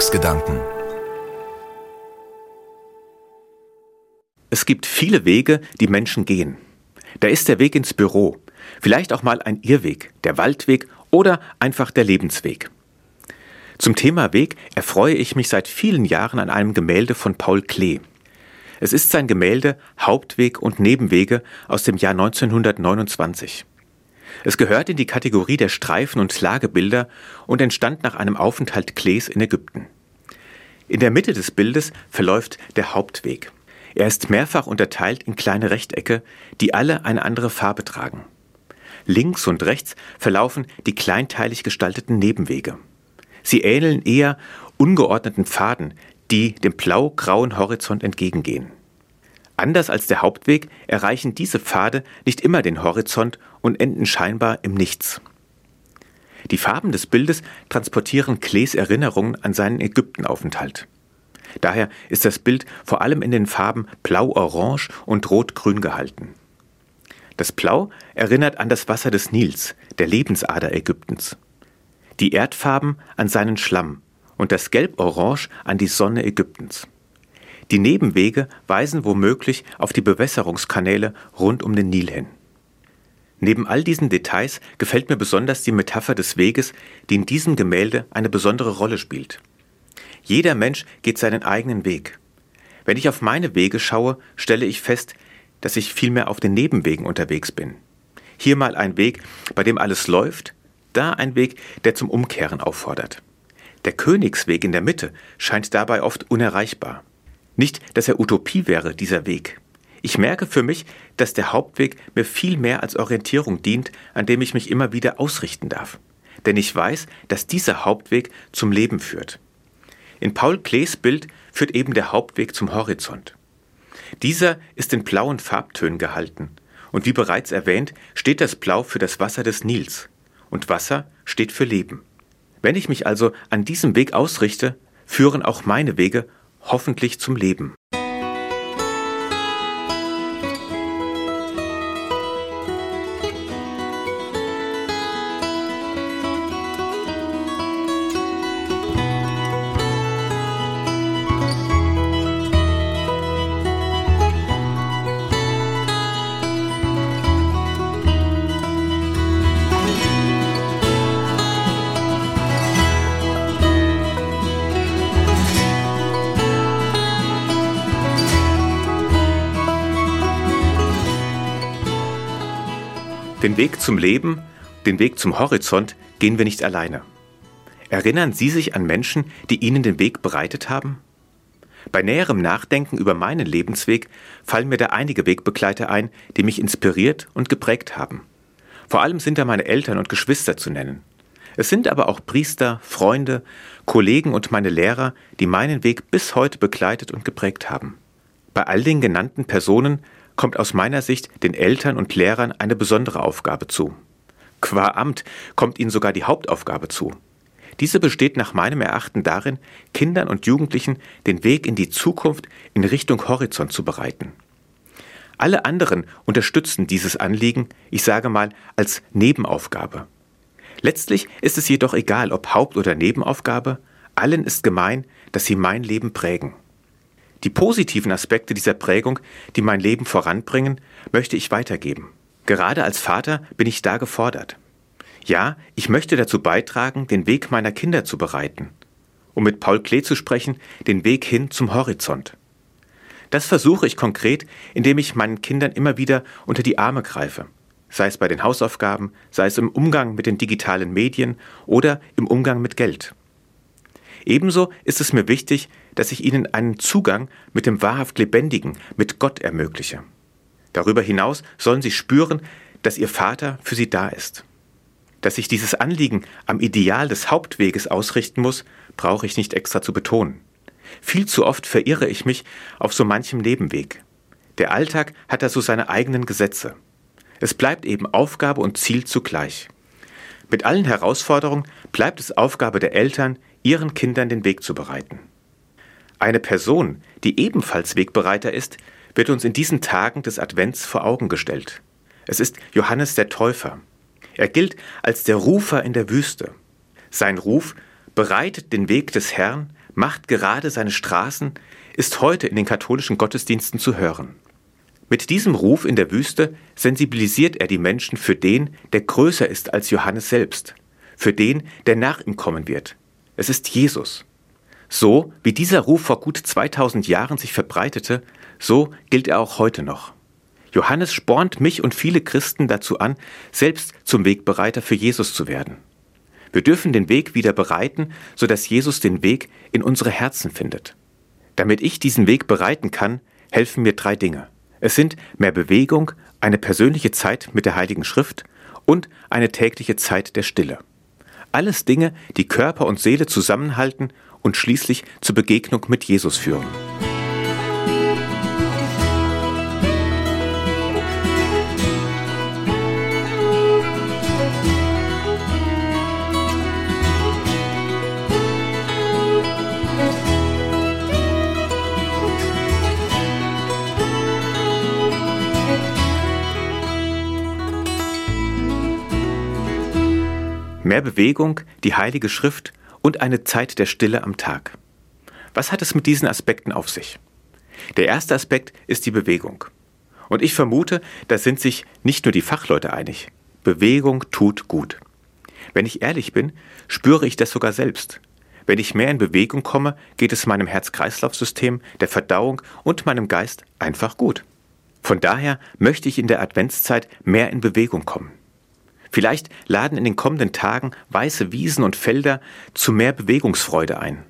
Sonntagsgedanken. Es gibt viele Wege, die Menschen gehen. Da ist der Weg ins Büro, vielleicht auch mal ein Irrweg, der Waldweg oder einfach der Lebensweg. Zum Thema Weg erfreue ich mich seit vielen Jahren an einem Gemälde von Paul Klee. Es ist sein Gemälde Hauptweg und Nebenwege aus dem Jahr 1929. Es gehört in die Kategorie der Streifen- und Lagebilder und entstand nach einem Aufenthalt Klees in Ägypten. In der Mitte des Bildes verläuft der Hauptweg. Er ist mehrfach unterteilt in kleine Rechtecke, die alle eine andere Farbe tragen. Links und rechts verlaufen die kleinteilig gestalteten Nebenwege. Sie ähneln eher ungeordneten Pfaden, die dem blau-grauen Horizont entgegengehen. Anders als der Hauptweg erreichen diese Pfade nicht immer den Horizont und enden scheinbar im Nichts. Die Farben des Bildes transportieren Klees Erinnerungen an seinen Ägyptenaufenthalt. Daher ist das Bild vor allem in den Farben Blau-Orange und Rot-Grün gehalten. Das Blau erinnert an das Wasser des Nils, der Lebensader Ägyptens. Die Erdfarben an seinen Schlamm und das Gelb-Orange an die Sonne Ägyptens. Die Nebenwege weisen womöglich auf die Bewässerungskanäle rund um den Nil hin. Neben all diesen Details gefällt mir besonders die Metapher des Weges, die in diesem Gemälde eine besondere Rolle spielt. Jeder Mensch geht seinen eigenen Weg. Wenn ich auf meine Wege schaue, stelle ich fest, dass ich vielmehr auf den Nebenwegen unterwegs bin. Hier mal ein Weg, bei dem alles läuft, da ein Weg, der zum Umkehren auffordert. Der Königsweg in der Mitte scheint dabei oft unerreichbar. Nicht, dass er Utopie wäre, dieser Weg. Ich merke für mich, dass der Hauptweg mir viel mehr als Orientierung dient, an dem ich mich immer wieder ausrichten darf. Denn ich weiß, dass dieser Hauptweg zum Leben führt. In Paul Klees Bild führt eben der Hauptweg zum Horizont. Dieser ist in blauen Farbtönen gehalten. Und wie bereits erwähnt, steht das Blau für das Wasser des Nils. Und Wasser steht für Leben. Wenn ich mich also an diesem Weg ausrichte, führen auch meine Wege hoffentlich zum Leben. Den Weg zum Leben, den Weg zum Horizont gehen wir nicht alleine. Erinnern Sie sich an Menschen, die Ihnen den Weg bereitet haben? Bei näherem Nachdenken über meinen Lebensweg fallen mir da einige Wegbegleiter ein, die mich inspiriert und geprägt haben. Vor allem sind da meine Eltern und Geschwister zu nennen. Es sind aber auch Priester, Freunde, Kollegen und meine Lehrer, die meinen Weg bis heute begleitet und geprägt haben. Bei all den genannten Personen kommt aus meiner Sicht den Eltern und Lehrern eine besondere Aufgabe zu. Qua Amt kommt ihnen sogar die Hauptaufgabe zu. Diese besteht nach meinem Erachten darin, Kindern und Jugendlichen den Weg in die Zukunft in Richtung Horizont zu bereiten. Alle anderen unterstützen dieses Anliegen, ich sage mal, als Nebenaufgabe. Letztlich ist es jedoch egal, ob Haupt- oder Nebenaufgabe, allen ist gemein, dass sie mein Leben prägen. Die positiven Aspekte dieser Prägung, die mein Leben voranbringen, möchte ich weitergeben. Gerade als Vater bin ich da gefordert. Ja, ich möchte dazu beitragen, den Weg meiner Kinder zu bereiten. Um mit Paul Klee zu sprechen, den Weg hin zum Horizont. Das versuche ich konkret, indem ich meinen Kindern immer wieder unter die Arme greife. Sei es bei den Hausaufgaben, sei es im Umgang mit den digitalen Medien oder im Umgang mit Geld. Ebenso ist es mir wichtig, dass ich ihnen einen Zugang mit dem wahrhaft Lebendigen, mit Gott ermögliche. Darüber hinaus sollen sie spüren, dass ihr Vater für sie da ist. Dass ich dieses Anliegen am Ideal des Hauptweges ausrichten muss, brauche ich nicht extra zu betonen. Viel zu oft verirre ich mich auf so manchem Nebenweg. Der Alltag hat da so seine eigenen Gesetze. Es bleibt eben Aufgabe und Ziel zugleich. Mit allen Herausforderungen bleibt es Aufgabe der Eltern, ihren Kindern den Weg zu bereiten. Eine Person, die ebenfalls Wegbereiter ist, wird uns in diesen Tagen des Advents vor Augen gestellt. Es ist Johannes der Täufer. Er gilt als der Rufer in der Wüste. Sein Ruf bereitet den Weg des Herrn, macht gerade seine Straßen, ist heute in den katholischen Gottesdiensten zu hören. Mit diesem Ruf in der Wüste sensibilisiert er die Menschen für den, der größer ist als Johannes selbst, für den, der nach ihm kommen wird. Es ist Jesus. So wie dieser Ruf vor gut 2000 Jahren sich verbreitete, so gilt er auch heute noch. Johannes spornt mich und viele Christen dazu an, selbst zum Wegbereiter für Jesus zu werden. Wir dürfen den Weg wieder bereiten, sodass Jesus den Weg in unsere Herzen findet. Damit ich diesen Weg bereiten kann, helfen mir drei Dinge. Es sind mehr Bewegung, eine persönliche Zeit mit der Heiligen Schrift und eine tägliche Zeit der Stille. Alles Dinge, die Körper und Seele zusammenhalten und schließlich zur Begegnung mit Jesus führen. Mehr Bewegung, die Heilige Schrift und eine Zeit der Stille am Tag. Was hat es mit diesen Aspekten auf sich? Der erste Aspekt ist die Bewegung. Und ich vermute, da sind sich nicht nur die Fachleute einig. Bewegung tut gut. Wenn ich ehrlich bin, spüre ich das sogar selbst. Wenn ich mehr in Bewegung komme, geht es meinem Herz-Kreislauf-System, der Verdauung und meinem Geist einfach gut. Von daher möchte ich in der Adventszeit mehr in Bewegung kommen. Vielleicht laden in den kommenden Tagen weiße Wiesen und Felder zu mehr Bewegungsfreude ein.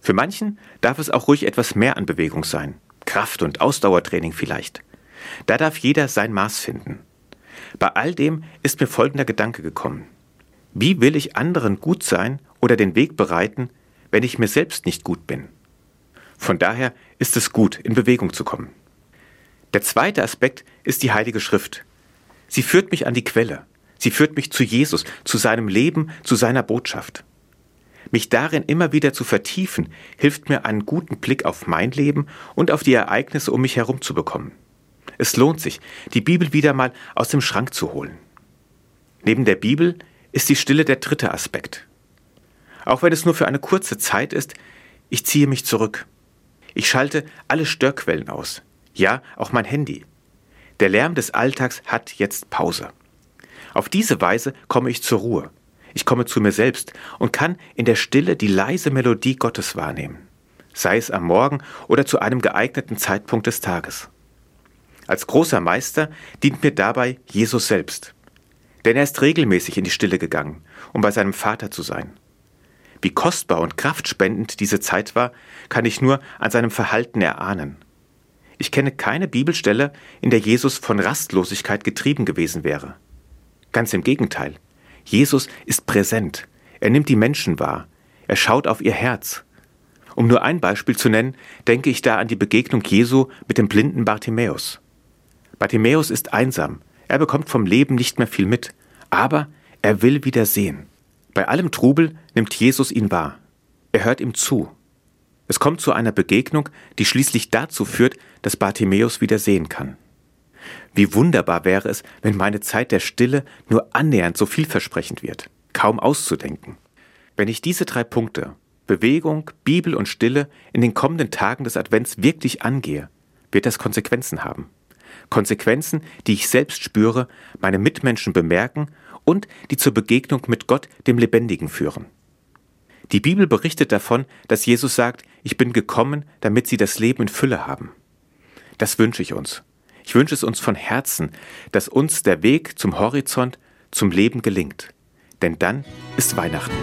Für manchen darf es auch ruhig etwas mehr an Bewegung sein. Kraft- und Ausdauertraining vielleicht. Da darf jeder sein Maß finden. Bei all dem ist mir folgender Gedanke gekommen. Wie will ich anderen gut sein oder den Weg bereiten, wenn ich mir selbst nicht gut bin? Von daher ist es gut, in Bewegung zu kommen. Der zweite Aspekt ist die Heilige Schrift. Sie führt mich an die Quelle. Sie führt mich zu Jesus, zu seinem Leben, zu seiner Botschaft. Mich darin immer wieder zu vertiefen, hilft mir einen guten Blick auf mein Leben und auf die Ereignisse um mich herum zu bekommen. Es lohnt sich, die Bibel wieder mal aus dem Schrank zu holen. Neben der Bibel ist die Stille der dritte Aspekt. Auch wenn es nur für eine kurze Zeit ist, ich ziehe mich zurück. Ich schalte alle Störquellen aus. Ja, auch mein Handy. Der Lärm des Alltags hat jetzt Pause. Auf diese Weise komme ich zur Ruhe. Ich komme zu mir selbst und kann in der Stille die leise Melodie Gottes wahrnehmen, sei es am Morgen oder zu einem geeigneten Zeitpunkt des Tages. Als großer Meister dient mir dabei Jesus selbst. Denn er ist regelmäßig in die Stille gegangen, um bei seinem Vater zu sein. Wie kostbar und kraftspendend diese Zeit war, kann ich nur an seinem Verhalten erahnen. Ich kenne keine Bibelstelle, in der Jesus von Rastlosigkeit getrieben gewesen wäre. Ganz im Gegenteil. Jesus ist präsent. Er nimmt die Menschen wahr. Er schaut auf ihr Herz. Um nur ein Beispiel zu nennen, denke ich da an die Begegnung Jesu mit dem blinden Bartimäus. Bartimäus ist einsam. Er bekommt vom Leben nicht mehr viel mit. Aber er will wieder sehen. Bei allem Trubel nimmt Jesus ihn wahr. Er hört ihm zu. Es kommt zu einer Begegnung, die schließlich dazu führt, dass Bartimäus wieder sehen kann. Wie wunderbar wäre es, wenn meine Zeit der Stille nur annähernd so vielversprechend wird, kaum auszudenken. Wenn ich diese drei Punkte Bewegung, Bibel und Stille in den kommenden Tagen des Advents wirklich angehe, wird das Konsequenzen haben. Konsequenzen, die ich selbst spüre, meine Mitmenschen bemerken und die zur Begegnung mit Gott, dem Lebendigen, führen. Die Bibel berichtet davon, dass Jesus sagt, ich bin gekommen, damit sie das Leben in Fülle haben. Das wünsche ich uns. Ich wünsche es uns von Herzen, dass uns der Weg zum Horizont, zum Leben gelingt. Denn dann ist Weihnachten.